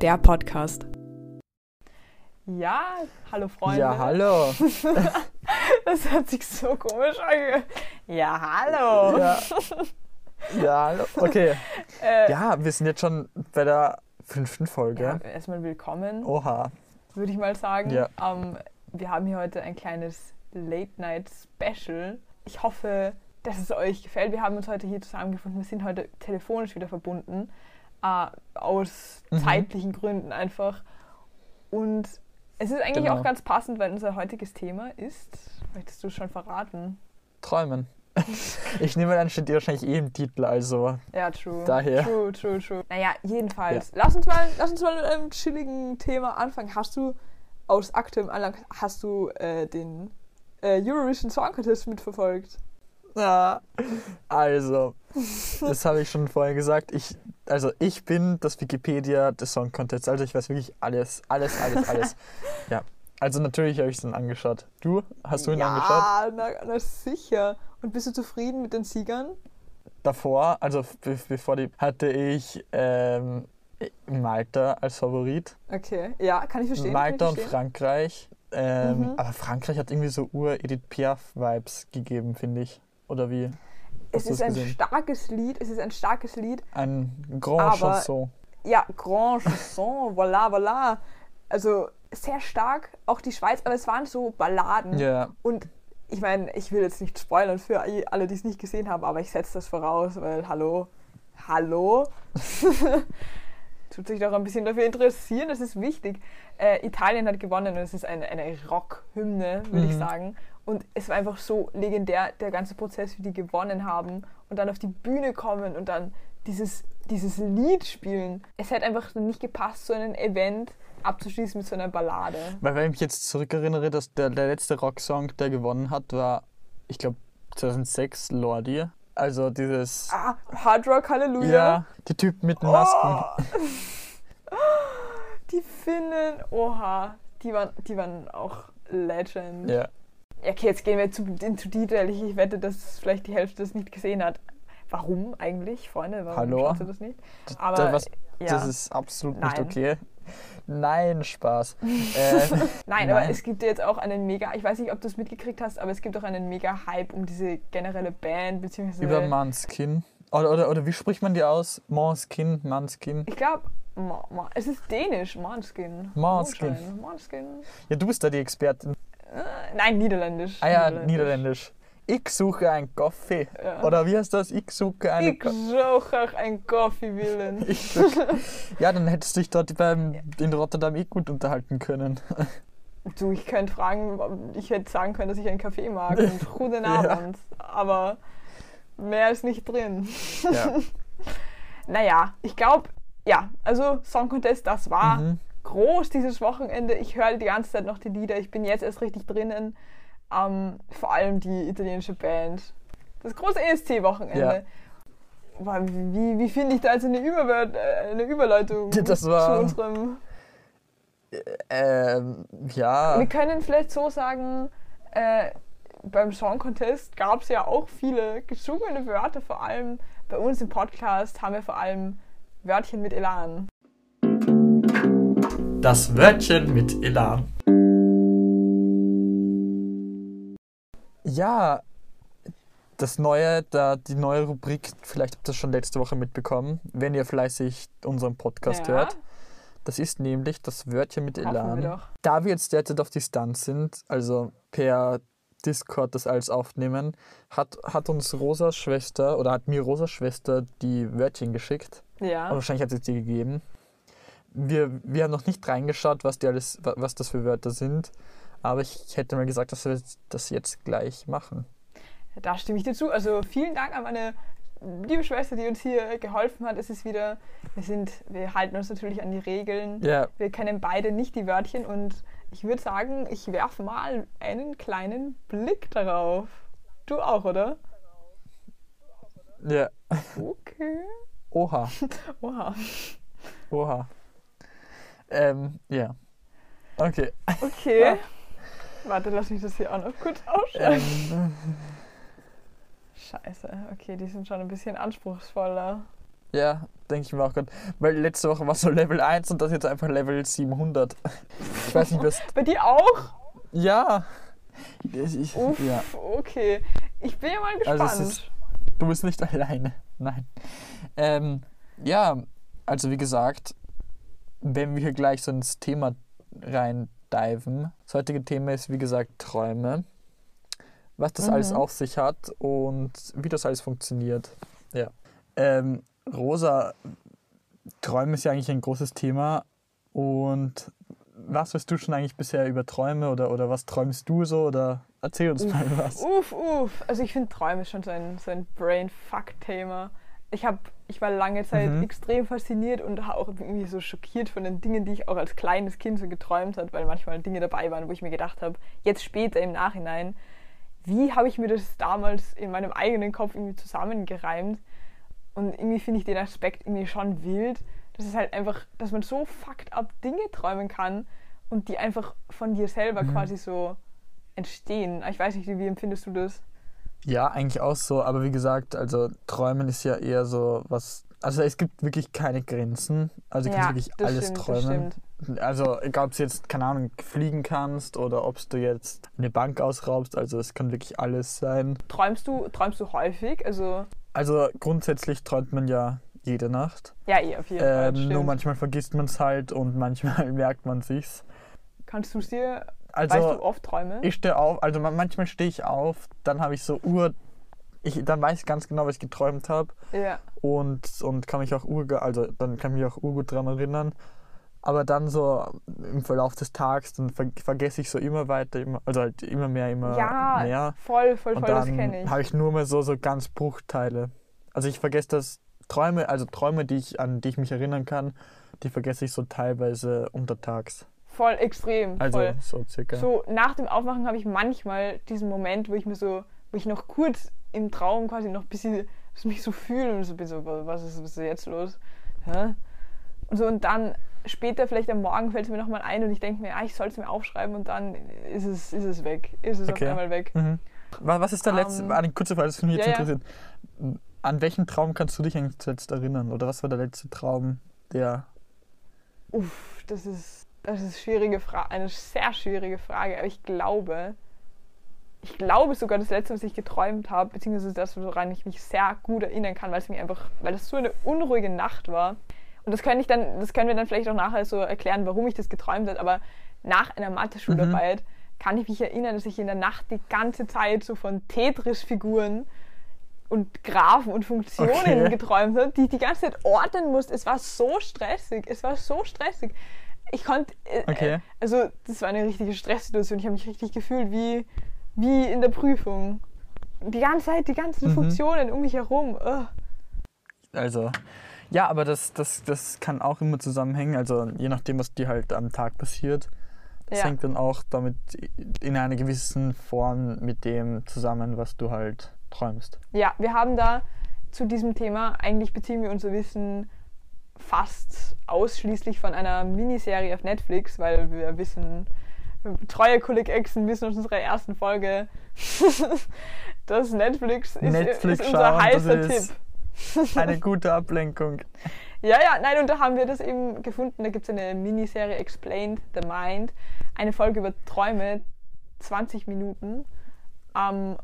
der Podcast. Ja, hallo Freunde. Ja, hallo. Das hört sich so komisch an. Ja, hallo. Ja, ja hallo. Okay. Äh, Ja, wir sind jetzt schon bei der fünften Folge. ja, erstmal willkommen, Oha. würde ich mal sagen. Ja. Ähm, wir haben hier heute ein kleines Late-Night-Special. Ich hoffe, dass es euch gefällt. Wir haben uns heute hier zusammengefunden. Wir sind heute telefonisch wieder verbunden. Äh, aus Mhm. zeitlichen Gründen einfach. Und es ist eigentlich Genau. auch ganz passend, weil unser heutiges Thema ist, möchtest du schon verraten? Träumen. Ich nehme an, steht dir wahrscheinlich eh im Titel, also. Ja, true. Daher. True, true, true. Naja, jedenfalls. Lass, uns mal, lass uns mal mit einem chilligen Thema anfangen. Hast du aus aktuellem Anlass, hast du äh, den äh, Eurovision Song Contest mitverfolgt? Ja. Also, das habe ich schon vorher gesagt. Ich, also, ich bin das Wikipedia des Song Contests. Also, ich weiß wirklich alles, alles, alles, alles. ja. Also, natürlich habe ich es dann angeschaut. Du? Hast du ihn ja, angeschaut? Na, na sicher. Und bist du zufrieden mit den Siegern? Davor, also be bevor die, hatte ich ähm, Malta als Favorit. Okay, ja, kann ich verstehen. Malta und ich verstehen. Frankreich. Ähm, Mhm. Aber Frankreich hat irgendwie so Ur-Edith Piaf-Vibes gegeben, finde ich. Oder wie? Es Hast ist ein gesehen? starkes Lied, es ist ein starkes Lied. Ein Grand Chanson. Ja, Grand Chanson, voilà, voilà. Also sehr stark, auch die Schweiz, aber es waren so Balladen. Ja, Und ich meine, ich will jetzt nicht spoilern für alle, die es nicht gesehen haben, aber ich setze das voraus, weil hallo, hallo, tut sich doch ein bisschen dafür interessieren, das ist wichtig. Äh, Italien hat gewonnen und es ist eine, eine Rock-Hymne, würde ich Mhm. sagen. Und es war einfach so legendär, der ganze Prozess, wie die gewonnen haben und dann auf die Bühne kommen und dann dieses, dieses Lied spielen. Es hätte einfach nicht gepasst, so ein Event abzuschließen mit so einer Ballade. weil wenn ich mich jetzt zurückerinnere, dass der, der letzte Rocksong, der gewonnen hat, war, ich glaube, 2006 Lordi. Also dieses, Ah, Hard Rock Halleluja. ja, die Typen mit den Masken. Oh. Die Finnen, oha, die waren, die waren auch Legend. Ja. Ja, Okay, jetzt gehen wir zu, into Detail. Ich, wette, dass vielleicht die Hälfte das nicht gesehen hat. Warum eigentlich, Freunde? Warum Hallo? schaut ihr das nicht? Aber da, was, ja. Das ist absolut nicht Nein. okay. Nein, Spaß. äh, Nein, aber Nein. es gibt jetzt auch einen mega, ich weiß nicht, ob du es mitgekriegt hast, aber es gibt auch einen mega Hype um diese generelle Band, beziehungsweise. über Manskin. Oder, oder, oder wie spricht man die aus? Manskin, Manskin. ich glaube, es ist dänisch. Måneskin. Mondschein, Måneskin. Ja, du bist da die Expertin. Äh, nein, niederländisch. Ah ja, niederländisch. Ich suche einen Kaffee. Ja. Oder wie heißt das? Ich suche einen Ich Kaffee. suche ein Coffee willen. Ich suche. Ja, dann hättest du dich dort beim, in Rotterdam eh gut unterhalten können. Du, ich könnte fragen, ich hätte sagen können, dass ich einen Kaffee mag und guten Ja. Abend. Aber mehr ist nicht drin. Ja. Naja, ich glaube, ja, also Song Contest, das war Mhm. Groß dieses Wochenende. Ich höre die ganze Zeit noch die Lieder. Ich bin jetzt erst richtig drinnen. Ähm, vor allem die italienische Band. Das große ESC-Wochenende. Wow, Wie, wie finde ich da jetzt eine, Überwör äh, eine Überleitung Das war- zu unserem Ähm, ja. Wir können vielleicht so sagen, äh, beim Song Contest gab es ja auch viele gesungene Wörter, vor allem bei uns im Podcast haben wir vor allem Wörtchen mit Elan. Das Wörtchen mit Elan. Ja, das neue, da, die neue Rubrik, vielleicht habt ihr das schon letzte Woche mitbekommen, wenn ihr fleißig unseren Podcast Ja. hört. Das ist nämlich das Wörtchen mit Hoffen wir Elan. doch. Da wir jetzt derzeit auf Distanz sind, also per Discord das alles aufnehmen, hat, hat uns Rosas Schwester oder hat mir Rosas Schwester die Wörtchen geschickt. Und Ja. wahrscheinlich hat sie es dir gegeben. Wir, wir haben noch nicht reingeschaut, was, die alles, wa- was das für Wörter sind. Aber ich hätte mal gesagt, dass wir das jetzt gleich machen. Da stimme ich dir zu. Also vielen Dank an meine liebe Schwester, die uns hier geholfen hat. Es ist wieder, wir sind, wir halten uns natürlich an die Regeln. Ja, Wir kennen beide nicht die Wörtchen und ich würde sagen, ich werfe mal einen kleinen Blick darauf. Du auch, oder? ja. Okay. Oha, Oha. oha. Ähm, ja. Okay. Okay. Ja. Warte, lass mich das hier auch noch kurz ausschreiben. Ähm, Scheiße. Okay, die sind schon ein bisschen anspruchsvoller. Ja, denke ich mir auch gerade. Weil letzte Woche war so Level 1 und das jetzt einfach Level 700. Ich weiß nicht, was. Bei dir auch? Ja. Ich, Uff, ja. okay. Ich bin ja mal gespannt. Also ist, du bist nicht alleine. Nein. Ähm, ja, also wie gesagt, wenn wir hier gleich so ins Thema reindiven. Das heutige Thema ist, wie gesagt, Träume. Was das Mhm. alles auf sich hat und wie das alles funktioniert. Ja. Ähm, Rosa, Träume ist ja eigentlich ein großes Thema. Und was weißt du schon eigentlich bisher über Träume oder, oder was träumst du so? Oder erzähl uns mal was. Uff, uff. Also ich finde Träume schon so ein, so ein Brain-Fuck-Thema. Ich, hab, ich war lange Zeit Mhm. extrem fasziniert und auch irgendwie so schockiert von den Dingen, die ich auch als kleines Kind so geträumt habe, weil manchmal Dinge dabei waren, wo ich mir gedacht habe, jetzt später im Nachhinein, wie habe ich mir das damals in meinem eigenen Kopf irgendwie zusammengereimt? Und irgendwie finde ich den Aspekt irgendwie schon wild, dass es halt einfach, dass man so fucked up Dinge träumen kann und die einfach von dir selber Mhm. quasi so entstehen. Ich weiß nicht, wie empfindest du das? Ja, eigentlich auch so, aber wie gesagt, also Träumen ist ja eher so was. Also es gibt wirklich keine Grenzen. Also du kannst wirklich alles stimmt, träumen. Also egal, ob du jetzt, keine Ahnung, fliegen kannst oder ob du jetzt eine Bank ausraubst, also es kann wirklich alles sein. Träumst du, träumst du häufig? Also, Also grundsätzlich träumt man ja jede Nacht. ja, eh, auf jeden Fall. Ähm, stimmt. nur manchmal vergisst man es halt und manchmal merkt man sich's. Kannst du es dir, Also weißt du oft Träume? ich stehe auf, also man- manchmal stehe ich auf, dann habe ich so Uhr, ich, dann weiß ich ganz genau, was ich geträumt habe. ja. und, und kann mich auch urge also dann kann mich auch urgut dran erinnern. Aber dann so im Verlauf des Tages, dann ver vergesse ich so immer weiter, immer, also halt immer mehr, immer ja, mehr. voll, voll, Und voll, das kenne dann ich. habe ich nur mehr so, so ganz Bruchteile. Also ich vergesse das Träume, also Träume, die ich, an die ich mich erinnern kann, die vergesse ich so teilweise untertags. Voll extrem. Also voll. so circa. So nach dem Aufwachen habe ich manchmal diesen Moment, wo ich mir so, wo ich noch kurz im Traum quasi noch ein bisschen mich so fühle und so bin so, was ist, was ist jetzt los? Hä? Und so und dann später vielleicht am Morgen fällt es mir nochmal ein und ich denke mir, ah, ich soll es mir aufschreiben und dann ist es, ist es weg. Ist es Okay. auf einmal weg. Mhm. Wa- Was ist der letzte, Ähm, eine kurze Frage, das finde ich jetzt ja, ja. interessiert. An welchen Traum kannst du dich eigentlich zuletzt erinnern? Oder was war der letzte Traum, der Uff, das ist, das ist schwierige Fra eine sehr schwierige Frage. Aber ich glaube, ich glaube sogar das letzte, was ich geträumt habe, beziehungsweise das, woran ich mich sehr gut erinnern kann, weil es mir einfach, weil es so eine unruhige Nacht war. Und das kann ich dann, das können wir dann vielleicht auch nachher so erklären, warum ich das geträumt habe. Aber nach einer Mathe-Schularbeit kann ich mich erinnern, dass ich in der Nacht die ganze Zeit so von Tetris-Figuren und Graphen und Funktionen Okay. geträumt habe, die ich die ganze Zeit ordnen musste. Es war so stressig. Es war so stressig. Ich konnte, äh, Okay. äh, also das war eine richtige Stresssituation. Ich habe mich richtig gefühlt wie, wie in der Prüfung. Die ganze Zeit, die ganzen Mhm. Funktionen um mich herum. Ugh. Also, ja, aber das, das, das kann auch immer zusammenhängen. Also, je nachdem, was dir halt am Tag passiert. Das Ja. hängt dann auch damit in einer gewissen Form mit dem zusammen, was du halt träumst. Ja, wir haben da zu diesem Thema, eigentlich beziehen wir unser Wissen fast ausschließlich von einer Miniserie auf Netflix, weil wir wissen, treue Kolleg-Exen wissen aus unserer ersten Folge, dass Netflix ist, Netflix ist unser schauen, heißer Tipp. Eine gute Ablenkung. Ja, ja, nein, und da haben wir das eben gefunden. Da gibt es eine Miniserie Explained the Mind, eine Folge über Träume, 20 Minuten. Ähm,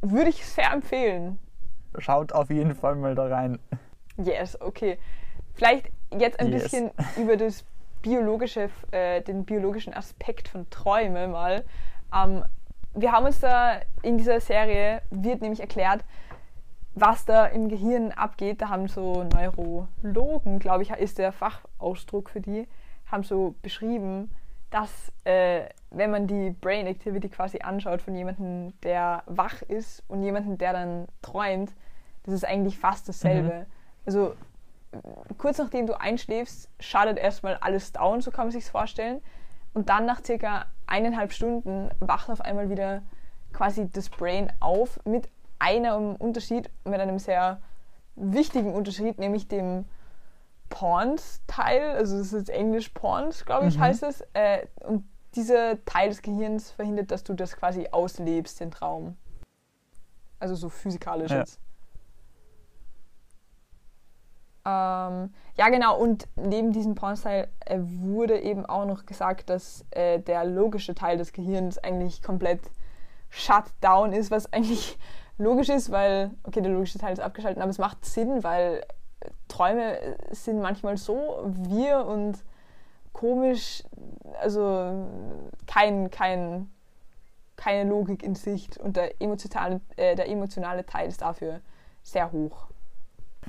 würde ich sehr empfehlen. Schaut auf jeden Fall mal da rein. Yes, okay. Vielleicht jetzt ein Yes. bisschen über das biologische, äh, den biologischen Aspekt von Träume mal. Ähm, wir haben uns da in dieser Serie wird nämlich erklärt, was da im Gehirn abgeht. Da haben so Neurologen, glaube ich, ist der Fachausdruck für die, haben so beschrieben, dass äh, wenn man die Brain Activity quasi anschaut von jemandem, der wach ist und jemandem, der dann träumt, das ist eigentlich fast dasselbe. Also kurz nachdem du einschläfst, schadet erstmal alles down, so kann man sich vorstellen. Und dann nach circa eineinhalb Stunden wacht auf einmal wieder quasi das Brain auf mit einem Unterschied, mit einem sehr wichtigen Unterschied, nämlich dem Pons-Teil, also das ist Englisch Pons, glaube ich, Mhm. heißt es. Äh, und dieser Teil des Gehirns verhindert, dass du das quasi auslebst, den Traum. Also so physikalisch Ja. jetzt. Ähm, ja, genau. Und neben diesem Pornstyle äh, wurde eben auch noch gesagt, dass äh, der logische Teil des Gehirns eigentlich komplett shut down ist, was eigentlich logisch ist, weil, okay, der logische Teil ist abgeschaltet, aber es macht Sinn, weil Träume sind manchmal so wir und komisch, also kein, kein, keine Logik in Sicht und der emotionale, äh, der emotionale Teil ist dafür sehr hoch.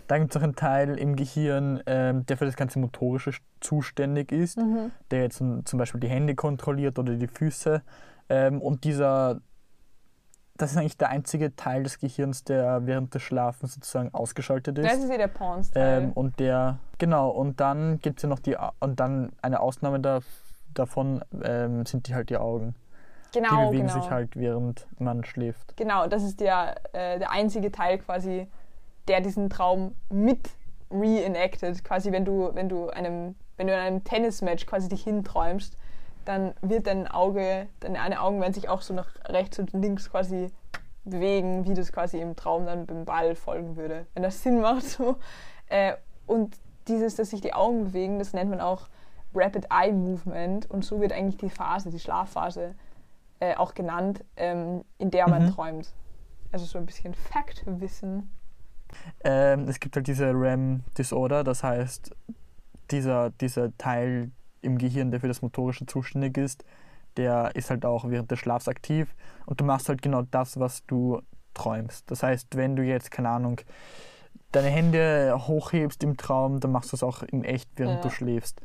Dann gibt es auch einen Teil im Gehirn, ähm, der für das ganze Motorische zuständig ist, Mhm. der jetzt zum Beispiel die Hände kontrolliert oder die Füße. Ähm, und dieser, das ist eigentlich der einzige Teil des Gehirns, der während des Schlafens sozusagen ausgeschaltet ist. Das ist ja der Pornstyle. Ähm, und der, genau, und dann gibt es ja noch die, und dann eine Ausnahme da, davon ähm, sind die halt die Augen. die genau, bewegen genau. sich halt, während man schläft. Genau, das ist der, äh, der einzige Teil quasi, der diesen Traum mit reenacted. Quasi, wenn du, wenn du einem, wenn du in einem Tennismatch quasi dich hinträumst, dann wird dein Auge, deine eine Augen werden sich auch so nach rechts und links quasi bewegen, wie das quasi im Traum dann beim Ball folgen würde. Wenn das Sinn macht so. Äh, und dieses, dass sich die Augen bewegen, das nennt man auch Rapid Eye Movement. Und so wird eigentlich die Phase, die Schlafphase, äh, auch genannt, ähm, in der man Mhm. träumt. Also so ein bisschen Faktwissen. Ähm, es gibt halt diese REM-Disorder, das heißt, dieser, dieser Teil im Gehirn, der für das Motorische zuständig ist, der ist halt auch während des Schlafs aktiv und du machst halt genau das, was du träumst. Das heißt, wenn du jetzt, keine Ahnung, deine Hände hochhebst im Traum, dann machst du es auch in echt, während Ja. du schläfst,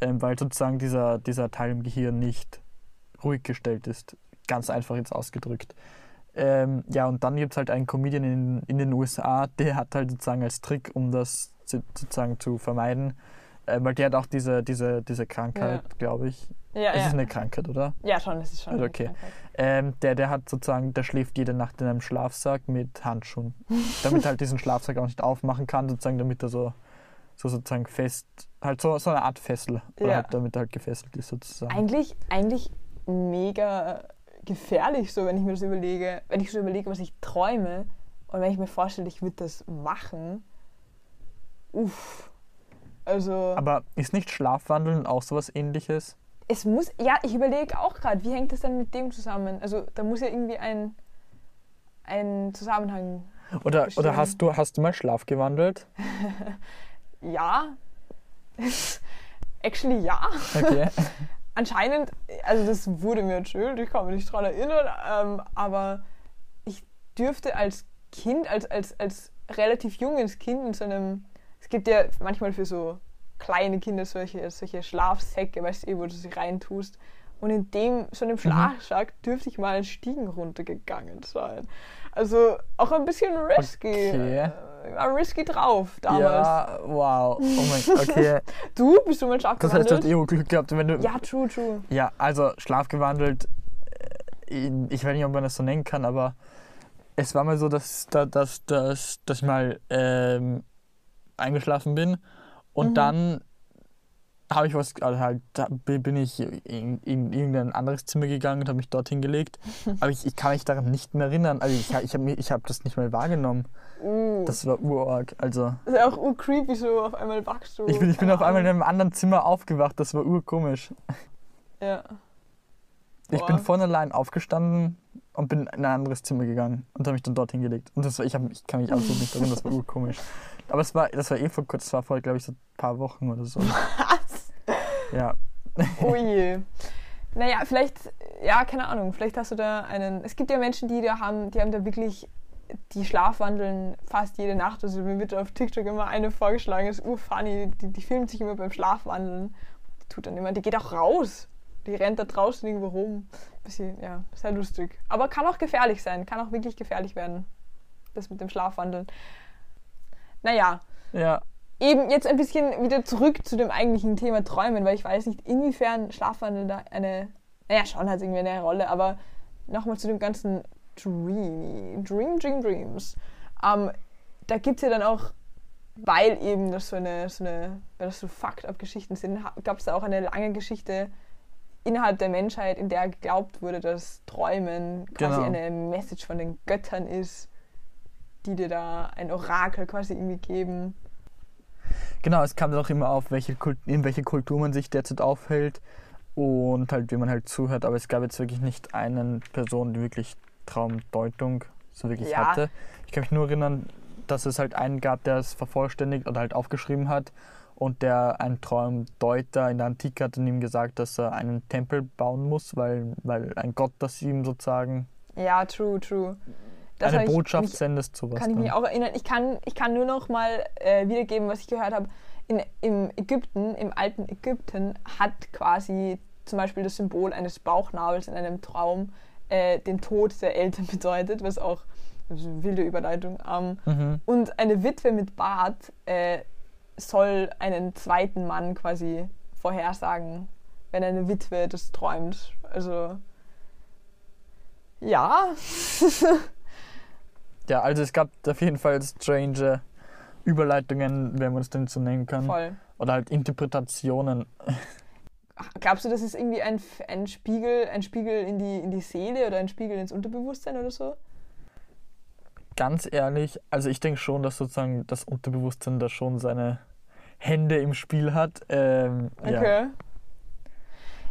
ähm, weil sozusagen dieser, dieser Teil im Gehirn nicht ruhig gestellt ist. Ganz einfach jetzt ausgedrückt. Ähm, ja, und dann gibt es halt einen Comedian in, in den USA, der hat halt sozusagen als Trick, um das zu- sozusagen zu vermeiden, äh, weil der hat auch diese, diese, diese Krankheit, glaube ich. Ja, Es ja. ist eine Krankheit, oder? ja, schon, es ist schon. Also okay. Ähm, der, der hat sozusagen, der schläft jede Nacht in einem Schlafsack mit Handschuhen. damit er halt diesen Schlafsack auch nicht aufmachen kann, sozusagen, damit er so, so sozusagen fest, halt so, so eine Art Fessel, oder Ja. halt damit er halt gefesselt ist sozusagen. Eigentlich, eigentlich mega gefährlich, so wenn ich mir das überlege. Wenn ich so überlege, was ich träume und wenn ich mir vorstelle, ich würde das machen. Uff. Also. Aber ist nicht Schlafwandeln auch sowas ähnliches? Es muss, ja, ich überlege auch gerade, wie hängt das dann mit dem zusammen? Also da muss ja irgendwie ein, ein Zusammenhang. Oder, oder hast, du, hast du mal Schlaf gewandelt? Ja. Actually ja. Okay. Anscheinend, also das wurde mir erzählt, ich kann mich nicht dran erinnern, ähm, aber ich dürfte als Kind, als, als, als relativ junges Kind in so einem, es gibt ja manchmal für so kleine Kinder solche, solche Schlafsäcke, weißt du, eh, wo du sie reintust. Und in dem, so einem Schlafsack dürfte ich mal einen Stiegen runtergegangen sein. Also auch ein bisschen risky. Okay. Äh, War risky drauf damals. Ja, wow. Oh mein okay. Du, bist du mal Schaf Das heißt, du hast eh Glück gehabt, wenn du. Ja, true, true. Ja, also Schlaf gewandelt, äh, ich weiß nicht, ob man das so nennen kann, aber es war mal so, dass, da- dass, dass, dass ich mal ähm, eingeschlafen bin und Mhm. dann habe ich was, also halt, da bi- bin ich in, in irgendein anderes Zimmer gegangen und habe mich dort hingelegt. Aber ich, ich kann mich daran nicht mehr erinnern. Also ich, ich habe ich hab das nicht mal wahrgenommen. Uh. Das war urorg. Also Das ist ja auch ur creepy, so auf einmal wachst du. ich bin, ich bin auf einmal in einem anderen Zimmer aufgewacht. Das war urkomisch. Ja. Ich Boah. bin von allein aufgestanden und bin in ein anderes Zimmer gegangen und habe mich dann dort hingelegt. Und das war, ich, hab, ich kann mich absolut nicht erinnern, das war urkomisch. Aber es war, das war eh vor kurz, das war vor, glaube ich, so ein paar Wochen oder so. Ja. Oh je. Naja, vielleicht, ja, keine Ahnung, vielleicht hast du da einen. Es gibt ja Menschen, die da haben, die haben da wirklich, die schlafwandeln fast jede Nacht. Also mir wird auf TikTok immer eine vorgeschlagen, ist urfunny, die, die filmt sich immer beim Schlafwandeln. Die tut dann immer, die geht auch raus. Die rennt da draußen irgendwo rum. Bisschen, ja, sehr lustig. Aber kann auch gefährlich sein, kann auch wirklich gefährlich werden. Das mit dem Schlafwandeln. Naja, Ja. Eben jetzt ein bisschen wieder zurück zu dem eigentlichen Thema Träumen, weil ich weiß nicht, inwiefern Schlafwandel da eine, naja, schon hat irgendwie eine Rolle, aber nochmal zu dem ganzen Dreamy, Dream, Dream, Dreams. Ähm, da gibt es ja dann auch, weil eben das so eine, so eine weil das so Fucked-up-Geschichten sind, gab es da auch eine lange Geschichte innerhalb der Menschheit, in der geglaubt wurde, dass Träumen quasi Genau. eine Message von den Göttern ist, die dir da ein Orakel quasi irgendwie geben. Genau, es kam dann auch immer auf, welche Kult in welcher Kultur man sich derzeit aufhält und halt, wie man halt zuhört. Aber es gab jetzt wirklich nicht eine Person, die wirklich Traumdeutung so wirklich Ja. hatte. Ich kann mich nur erinnern, dass es halt einen gab, der es vervollständigt oder halt aufgeschrieben hat und der ein Traumdeuter in der Antike hat und ihm gesagt, dass er einen Tempel bauen muss, weil, weil ein Gott das ihm sozusagen Ja, true, true. Das eine Botschaft mich- sendet, sowas. Kann ich mich auch erinnern. Ich kann, ich kann nur noch mal äh, wiedergeben, was ich gehört habe. In, Im Ägypten, im alten Ägypten, hat quasi zum Beispiel das Symbol eines Bauchnabels in einem Traum äh, den Tod der Eltern bedeutet, was auch eine wilde Überleitung. Ähm, Mhm. und eine Witwe mit Bart äh, soll einen zweiten Mann quasi vorhersagen, wenn eine Witwe das träumt. Also ja, Ja, also es gab auf jeden Fall strange Überleitungen, wenn man es denn so nennen kann. voll. Oder halt Interpretationen. Glaubst du, das ist irgendwie ein, ein Spiegel, ein Spiegel in die, in die Seele oder ein Spiegel ins Unterbewusstsein oder so? Ganz ehrlich, also ich denke schon, dass sozusagen das Unterbewusstsein da schon seine Hände im Spiel hat. Ähm, ja. Okay.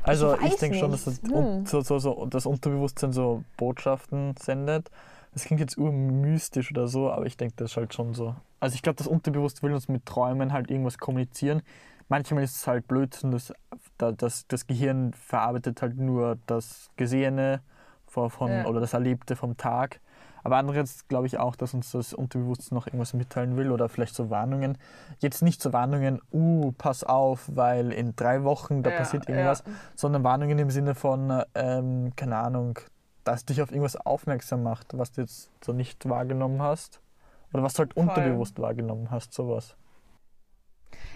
Also Ich ich, denke schon, dass das, Hm. so, so, so, das Unterbewusstsein so Botschaften sendet. Das klingt jetzt urmystisch oder so, aber ich denke, das ist halt schon so. Also ich glaube, das Unterbewusst will uns mit Träumen halt irgendwas kommunizieren. Manchmal ist es halt Blödsinn, dass da- das, das Gehirn verarbeitet halt nur das Gesehene von, Ja. oder das Erlebte vom Tag. Aber andererseits glaube ich auch, dass uns das Unterbewusstsein noch irgendwas mitteilen will oder vielleicht so Warnungen. Jetzt nicht so Warnungen, uh, pass auf, weil in drei Wochen da Ja, passiert ja. irgendwas, sondern Warnungen im Sinne von, ähm, keine Ahnung, dass dich auf irgendwas aufmerksam macht, was du jetzt so nicht wahrgenommen hast. Oder was du halt Voll. unterbewusst wahrgenommen hast, sowas.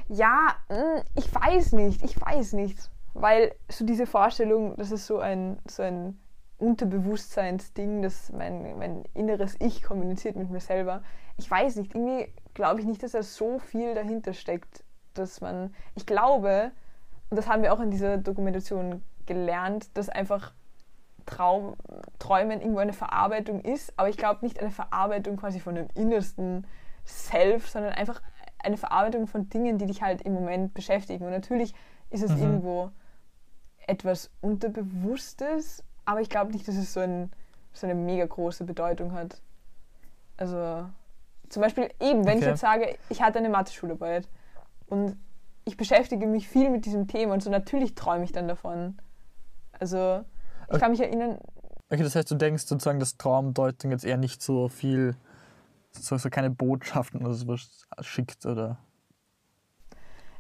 Ja, mh, ich weiß nicht, ich weiß nicht. Weil so diese Vorstellung, das ist so ein, so ein Unterbewusstseinsding, dass mein, mein inneres Ich kommuniziert mit mir selber. Ich weiß nicht, irgendwie glaube ich nicht, dass da so viel dahinter steckt, dass man, ich glaube, und das haben wir auch in dieser Dokumentation gelernt, dass einfach Traum, Träumen irgendwo eine Verarbeitung ist, aber ich glaube nicht eine Verarbeitung quasi von dem innersten Self, sondern einfach eine Verarbeitung von Dingen, die dich halt im Moment beschäftigen. Und natürlich ist es Mhm. irgendwo etwas Unterbewusstes, aber ich glaube nicht, dass es so, ein, so eine mega große Bedeutung hat. Also zum Beispiel eben, wenn ich Okay. jetzt sage, ich hatte eine Mathe-Schularbeit und ich beschäftige mich viel mit diesem Thema und so natürlich träume ich dann davon. Also ich Okay. kann mich erinnern, Okay, das heißt, du denkst sozusagen, dass Traumdeutung jetzt eher nicht so viel, so, so keine Botschaften oder sowas schickt, oder?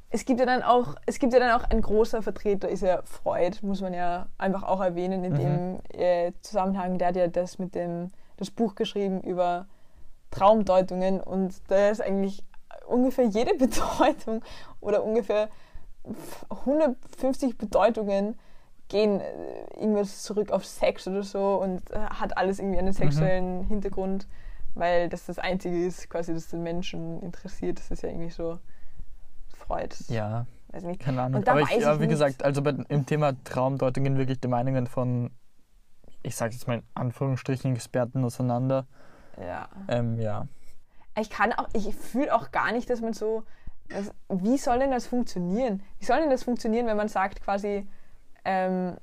es gibt ja dann auch, es gibt ja dann auch ein großer Vertreter, ist ja Freud, muss man ja einfach auch erwähnen in Mhm. dem äh, Zusammenhang. Der hat ja das mit dem, das Buch geschrieben über Traumdeutungen und da ist eigentlich ungefähr jede Bedeutung oder ungefähr 150 Bedeutungen gehen äh, irgendwas zurück auf Sex oder so und äh, hat alles irgendwie einen sexuellen Hintergrund, weil das das Einzige ist, quasi, das den Menschen interessiert. Das ist ja irgendwie so Freud. Ja, Weiß nicht. keine Ahnung. Und da Aber ich ja, wie nicht. gesagt, also bei, im Thema Traumdeutung gehen wirklich die Meinungen von, ich sage jetzt mal in Anführungsstrichen, Experten auseinander. Ja. Ähm, ja. Ich kann auch, ich fühle auch gar nicht, dass man so. Das, wie soll denn das funktionieren? Wie soll denn das funktionieren, wenn man sagt, quasi ähm,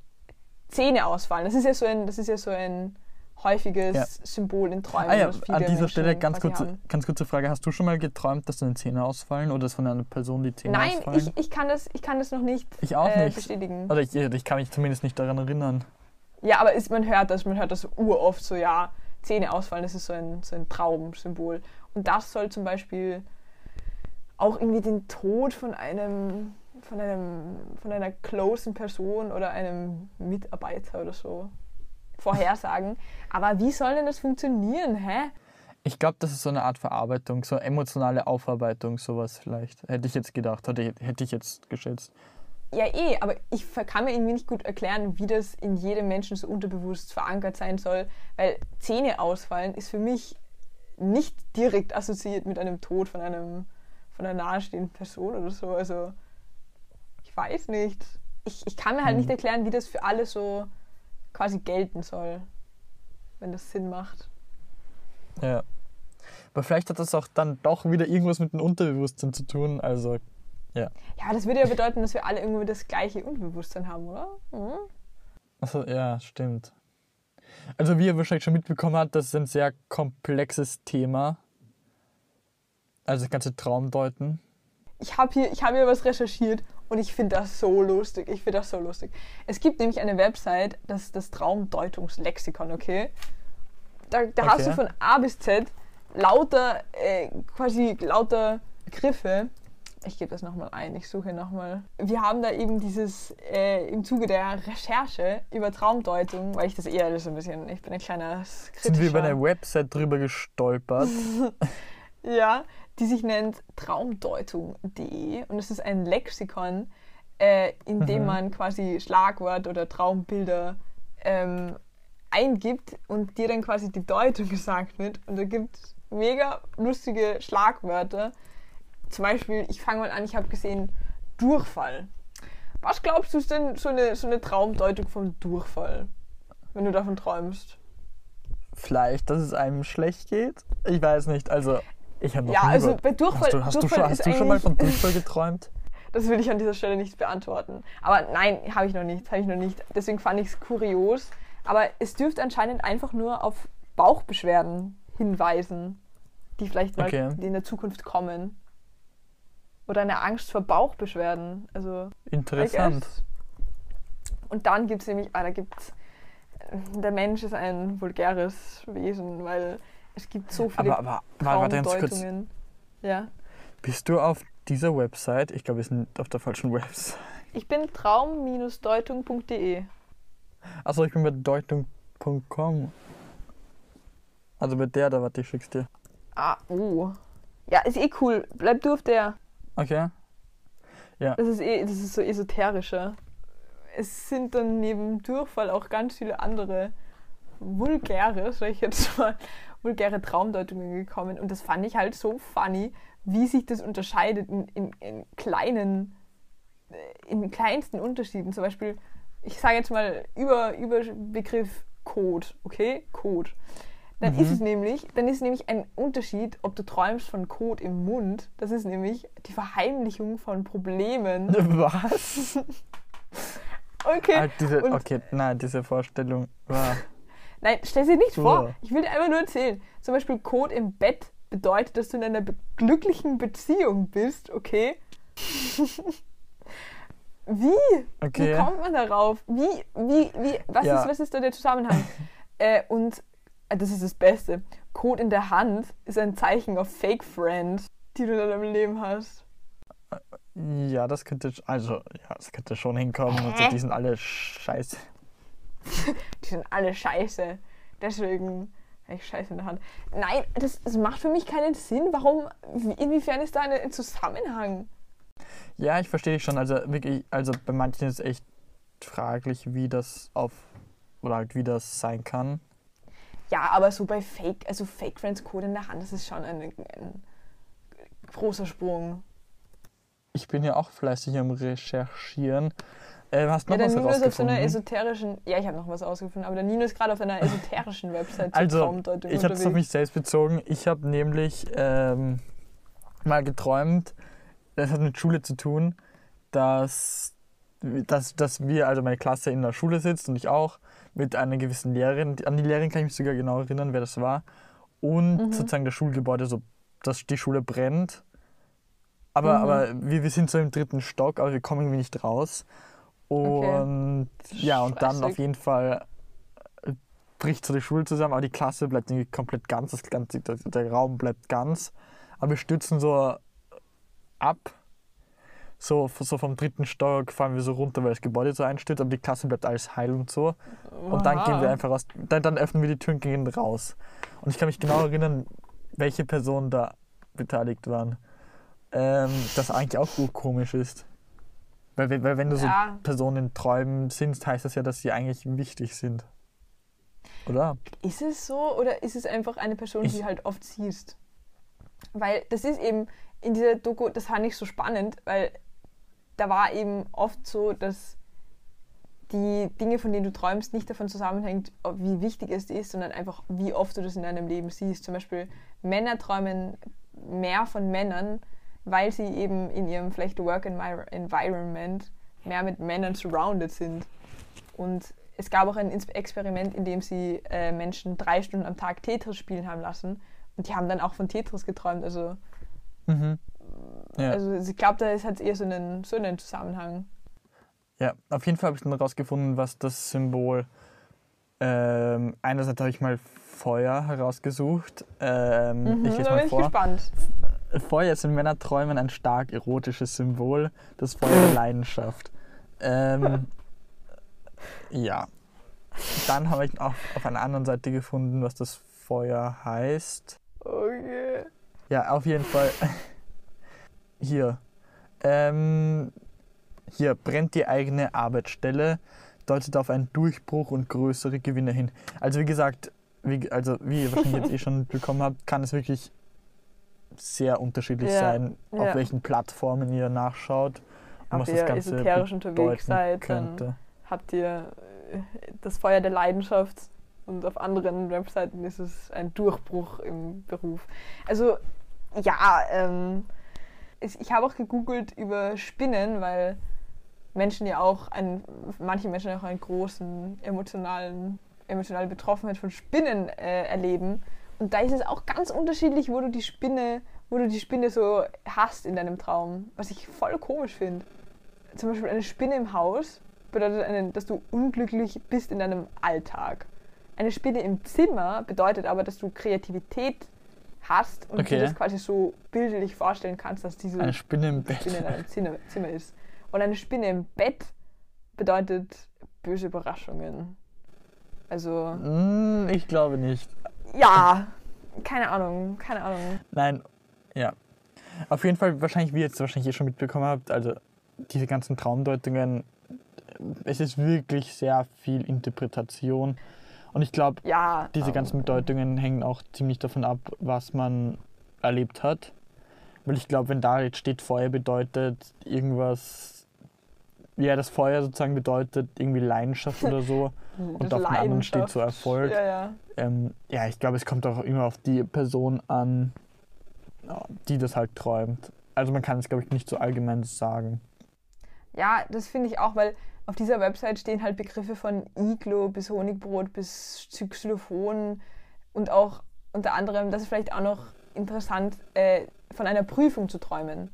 Zähne ausfallen? Das ist ja so ein, das ist ja so ein häufiges Ja. Symbol in Träumen. Ah ja, an dieser Menschen Stelle ganz kurze, haben. ganz kurze Frage. Hast du schon mal geträumt, dass deine Zähne ausfallen oder dass von einer Person die Zähne Nein, ausfallen? ich, ich, kann das, ich kann das noch nicht, Ich auch äh, nicht. bestätigen. Oder ich, ich kann mich zumindest nicht daran erinnern. Ja, aber ist, man hört das, man hört das uroft so, ja, Zähne ausfallen, das ist so ein, so ein Traumsymbol. Und das soll zum Beispiel auch irgendwie den Tod von einem, von einem, von einer closen Person oder einem Mitarbeiter oder so vorhersagen. aber wie soll denn das funktionieren, hä? Ich glaube, das ist so eine Art Verarbeitung, so emotionale Aufarbeitung, sowas vielleicht. Hätte ich jetzt gedacht, hätte, hätte ich jetzt geschätzt. Ja, eh, aber ich kann mir irgendwie nicht gut erklären, wie das in jedem Menschen so unterbewusst verankert sein soll, weil Zähne ausfallen ist für mich nicht direkt assoziiert mit einem Tod von einem von einer nahestehenden Person oder so. Also ich weiß nicht. Ich, ich kann mir halt Hm. nicht erklären, wie das für alle so quasi gelten soll, wenn das Sinn macht. Ja. Aber vielleicht hat das auch dann doch wieder irgendwas mit dem Unterbewusstsein zu tun. Also, ja. Ja, das würde ja bedeuten, dass wir alle irgendwie das gleiche Unbewusstsein haben, oder? Mhm. Achso, ja, stimmt. Also, wie ihr wahrscheinlich schon mitbekommen habt, das ist ein sehr komplexes Thema. Also, das ganze Traumdeuten. Ich habe hier, ich hab hier was recherchiert und ich finde das so lustig. Ich finde das so lustig. Es gibt nämlich eine Website, das ist das Traumdeutungslexikon, okay? Da, da hast Okay. du von A bis Z lauter, äh, quasi lauter Begriffe. Ich gebe das nochmal ein, ich suche nochmal. Wir haben da eben dieses, äh, im Zuge der Recherche über Traumdeutung, weil ich das eher so ein bisschen, ich bin ein kleiner Sind wir über eine Website drüber gestolpert? ja, die sich nennt traumdeutung.de und es ist ein Lexikon, äh, in dem Mhm. man quasi Schlagwort oder Traumbilder ähm, eingibt und dir dann quasi die Deutung gesagt wird. Und da gibt es mega lustige Schlagwörter. Zum Beispiel, ich fange mal an, ich habe gesehen, Durchfall. Was glaubst du ist denn so eine, so eine Traumdeutung vom Durchfall, wenn du davon träumst? Vielleicht, dass es einem schlecht geht? Ich weiß nicht. Also, ich habe noch Ja, nie also über- bei Durchfall, Hast du, hast du, Durchfall schon, hast du schon mal eigentlich- von Durchfall geträumt? Das will ich an dieser Stelle nicht beantworten. Aber nein, habe ich noch nicht, habe ich noch nicht. Deswegen fand ich es kurios. Aber es dürfte anscheinend einfach nur auf Bauchbeschwerden hinweisen, die vielleicht mal Okay. in der Zukunft kommen. Oder eine Angst vor Bauchbeschwerden. Also I Interessant. guess. Und dann gibt es nämlich, ah, da gibt's, der Mensch ist ein vulgäres Wesen, weil es gibt so viele Aber, aber warte, ganz kurz. Ja. Bist du auf dieser Website? Ich glaube, wir sind auf der falschen Website. Ich bin traum-deutung.de. Achso, ich bin bei deutung.com. Also bei der, da warte, ich schick's dir. Ah, oh. Ja, ist eh cool. Bleib du auf der. Okay. Das ist eh, das ist so esoterischer. Es sind dann neben Durchfall auch ganz viele andere vulgäre, sag ich jetzt mal, vulgäre Traumdeutungen gekommen. Und das fand ich halt so funny, wie sich das unterscheidet in, in, in kleinen, äh, in kleinsten Unterschieden. Zum Beispiel, ich sage jetzt mal über, über Begriff Code, okay? Code. Dann Mhm. ist es nämlich, dann ist nämlich ein Unterschied, ob du träumst von Code im Mund. Das ist nämlich die Verheimlichung von Problemen. Was? Okay. Ah, diese, okay, nein, diese Vorstellung. Wow. Nein, stell dir nicht vor. Ich will dir einfach nur erzählen. Zum Beispiel Code im Bett bedeutet, dass du in einer be glücklichen Beziehung bist, okay? Wie? Okay. Wie kommt man darauf? Wie, wie, wie, was, Ja. ist, was ist da der Zusammenhang? äh, und äh, das ist das Beste. Code in der Hand ist ein Zeichen auf Fake Friend, die du in deinem Leben hast. Ja, das könnte, also, ja, das könnte schon hinkommen. Also, die sind alle scheiße. Die sind alle scheiße. Deswegen habe ich Scheiße in der Hand. Nein, das, das macht für mich keinen Sinn. Warum, wie- inwiefern ist da ein Zusammenhang? Ja, ich verstehe dich schon. Also wirklich, also bei manchen ist es echt fraglich, wie das auf oder halt wie das sein kann. Ja, aber so bei Fake, also Fake Friends Code in der Hand, das ist schon ein, ein großer Sprung. Ich bin ja auch fleißig am Recherchieren. Äh, hast Ja, noch der was Nino ist auf so einer esoterischen, ja, ich habe noch was ausgefunden, aber der Nino ist gerade auf einer esoterischen Website Also, ich habe es auf mich selbst bezogen. Ich habe nämlich ähm, mal geträumt, das hat mit Schule zu tun, dass, dass, dass wir, also meine Klasse in der Schule sitzt und ich auch, mit einer gewissen Lehrerin, an die Lehrerin kann ich mich sogar genau erinnern, wer das war, und Mhm. sozusagen das Schulgebäude, so, dass die Schule brennt. Aber, Mhm. aber wir, wir sind so im dritten Stock, aber wir kommen irgendwie nicht raus. Und ja, und dann auf jeden Fall äh, bricht so die Schule zusammen, aber die Klasse bleibt irgendwie komplett ganz, das ganze, der, der Raum bleibt ganz. Aber wir stürzen so ab. So, so vom dritten Stock fahren wir so runter, weil das Gebäude so einstürzt, aber die Klasse bleibt alles heil und so. Und dann gehen wir einfach raus. Dann, dann öffnen wir die Türen und gehen raus. Und ich kann mich genau erinnern, welche Personen da beteiligt waren. Ähm, das eigentlich auch komisch ist. Weil, weil wenn du so Ja. Personen in Träumen sind, heißt das ja, dass sie eigentlich wichtig sind. Oder? Ist es so oder ist es einfach eine Person, die Ich- du halt oft siehst? Weil das ist eben in dieser Doku, das fand ich so spannend, weil da war eben oft so, dass die Dinge, von denen du träumst, nicht davon zusammenhängt, wie wichtig es ist, sondern einfach, wie oft du das in deinem Leben siehst. Zum Beispiel, Männer träumen mehr von Männern, weil sie eben in ihrem vielleicht Work Envir- Environment mehr mit Männern surrounded sind. Und es gab auch ein Experiment, in dem sie äh, Menschen drei Stunden am Tag Tetris spielen haben lassen. Und die haben dann auch von Tetris geträumt. Also, Mhm. Ja. also ich glaube, da ist halt eher so einen, so einen Zusammenhang. Ja, auf jeden Fall habe ich dann herausgefunden, was das Symbol. Ähm, einerseits habe ich mal Feuer herausgesucht. Ähm, Mhm, ich lese mal bin ich vor. gespannt. Feuer ist in Männerträumen ein stark erotisches Symbol, das Feuer der Leidenschaft. Ähm, ja. Dann habe ich auch auf einer anderen Seite gefunden, was das Feuer heißt. Okay. Ja, auf jeden Fall. Hier. Ähm, hier brennt die eigene Arbeitsstelle, deutet auf einen Durchbruch und größere Gewinne hin. Also wie gesagt, wie, also wie ihr wahrscheinlich jetzt eh schon bekommen habt, kann es wirklich sehr unterschiedlich Ja, sein, auf ja. welchen Plattformen ihr nachschaut und Ob was das ihr Ganze esoterisch unterwegs seid, dann könnte. habt ihr äh, das Feuer der Leidenschaft und auf anderen Webseiten ist es ein Durchbruch im Beruf. Also ja, ähm, ich, ich habe auch gegoogelt über Spinnen, weil Menschen ja auch einen, manche Menschen auch einen großen emotionalen, emotionale Betroffenheit von Spinnen äh, erleben. Und da ist es auch ganz unterschiedlich, wo du die Spinne, wo du die Spinne so hast in deinem Traum, was ich voll komisch finde. Zum Beispiel eine Spinne im Haus bedeutet, einen, dass du unglücklich bist in deinem Alltag. Eine Spinne im Zimmer bedeutet aber, dass du Kreativität hast und Okay. dir das quasi so bildlich vorstellen kannst, dass diese Eine Spinne im Spinne in Bett. deinem Zimmer, Zimmer ist. Und eine Spinne im Bett bedeutet böse Überraschungen. Also, Hm, ich glaube nicht. Ja, keine Ahnung, keine Ahnung. Nein, ja. Auf jeden Fall, wahrscheinlich, wie ihr jetzt wahrscheinlich eh schon mitbekommen habt, also diese ganzen Traumdeutungen, es ist wirklich sehr viel Interpretation. Und ich glaube, Ja. diese ähm, ganzen Bedeutungen hängen auch ziemlich davon ab, was man erlebt hat. Weil ich glaube, wenn da jetzt steht, Feuer bedeutet irgendwas, ja, das Feuer sozusagen bedeutet irgendwie Leidenschaft oder so. das und auf dem anderen steht so. Erfolg. Ja, ja. Ähm, ja, ich glaube, es kommt auch immer auf die Person an, die das halt träumt. Also man kann es, glaube ich, nicht so allgemein sagen. Ja, das finde ich auch, weil auf dieser Website stehen halt Begriffe von Iglo bis Honigbrot bis Xy- Xylophon und auch unter anderem, das ist vielleicht auch noch interessant, äh, von einer Prüfung zu träumen.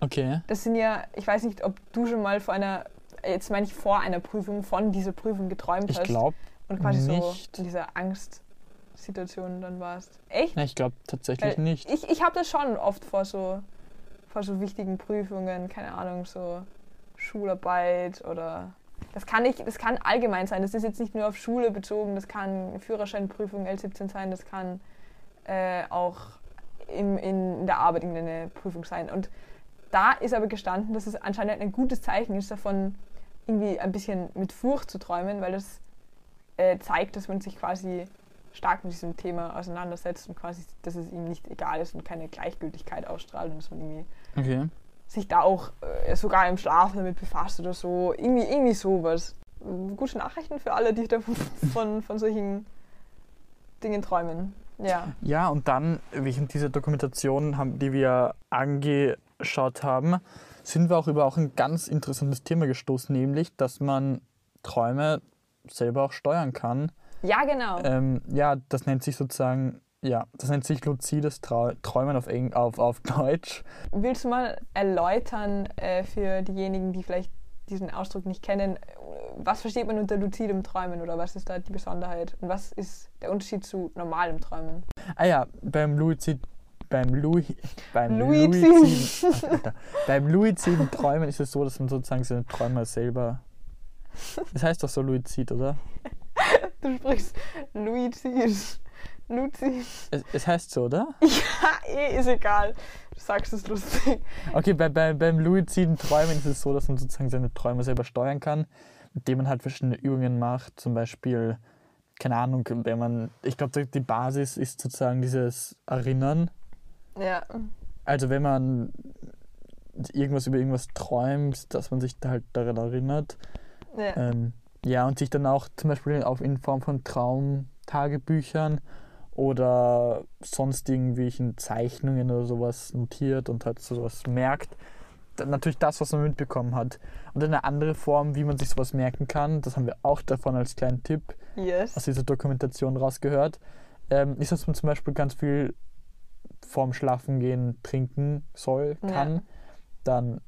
Okay. Das sind ja, ich weiß nicht, ob du schon mal vor einer, jetzt meine ich vor einer Prüfung, von dieser Prüfung geträumt Ich hast glaube, und quasi nicht. so in dieser Angstsituation dann warst. Echt? ich glaube tatsächlich Weil nicht. Ich, ich habe das schon oft vor so, vor so wichtigen Prüfungen, keine Ahnung, so Schularbeit oder. Das kann, nicht, das kann allgemein sein. Das ist jetzt nicht nur auf Schule bezogen, das kann Führerscheinprüfung L17 sein, das kann äh, auch im, in der Arbeit irgendeine Prüfung sein. Und da ist aber gestanden, dass es anscheinend ein gutes Zeichen ist, davon irgendwie ein bisschen mit Furcht zu träumen, weil das äh, zeigt, dass man sich quasi stark mit diesem Thema auseinandersetzt und quasi, dass es ihm nicht egal ist und keine Gleichgültigkeit ausstrahlt und dass man irgendwie Okay. sich da auch äh, sogar im Schlaf damit befasst oder so. Irgendwie, irgendwie sowas. Gute Nachrichten für alle, die davon, von, von solchen Dingen träumen. Ja. Ja, und dann, während dieser Dokumentation, haben, die wir angeschaut haben, sind wir auch über auch ein ganz interessantes Thema gestoßen, nämlich, dass man Träume selber auch steuern kann. Ja, genau. Ähm, ja, das nennt sich sozusagen, ja, das nennt sich luzides Trau Träumen auf, Eng auf, auf Deutsch. Willst du mal erläutern äh, für diejenigen, die vielleicht diesen Ausdruck nicht kennen, was versteht man unter luzidem Träumen oder was ist da die Besonderheit und was ist der Unterschied zu normalem Träumen? Ah ja, beim Luizid, beim Louis, beim Luizid. Luizid, Ach, beim luiziden Träumen ist es so, dass man sozusagen seine Träume selber, das heißt doch so Luizid, oder? Du sprichst Luizid. Luzid. Es, es heißt so, oder? Ja, eh, ist egal. Du sagst es lustig. Okay, bei, bei, beim luiziden Träumen ist es so, dass man sozusagen seine Träume selber steuern kann, indem man halt verschiedene Übungen macht. Zum Beispiel, keine Ahnung, wenn man, ich glaube, die Basis ist sozusagen dieses Erinnern. Ja. Also wenn man irgendwas über irgendwas träumt, dass man sich halt daran erinnert. ja. Ähm, ja, und sich dann auch zum Beispiel auf, in Form von Traumtagebüchern oder sonst irgendwelchen Zeichnungen oder sowas notiert und halt sowas merkt. Dann natürlich das, was man mitbekommen hat. Und eine andere Form, wie man sich sowas merken kann, das haben wir auch davon als kleinen Tipp Yes. aus dieser Dokumentation rausgehört, ähm, ist, dass man zum Beispiel ganz viel vorm Schlafengehen trinken soll, Ja. kann. Dann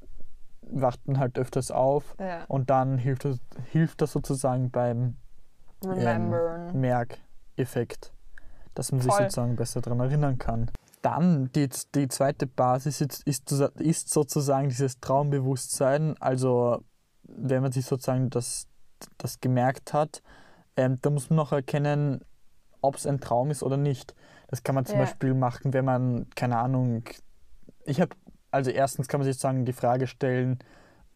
wacht man halt öfters auf Ja. und dann hilft das, hilft das sozusagen beim Remembern. Merkeffekt, dass man sich Voll. sozusagen besser daran erinnern kann. Dann die, die zweite Basis ist, ist, ist sozusagen dieses Traumbewusstsein. Also wenn man sich sozusagen das, das gemerkt hat, ähm, da muss man noch erkennen, ob es ein Traum ist oder nicht. Das kann man zum Ja. Beispiel machen, wenn man, keine Ahnung, ich habe, also erstens kann man sich sozusagen die Frage stellen,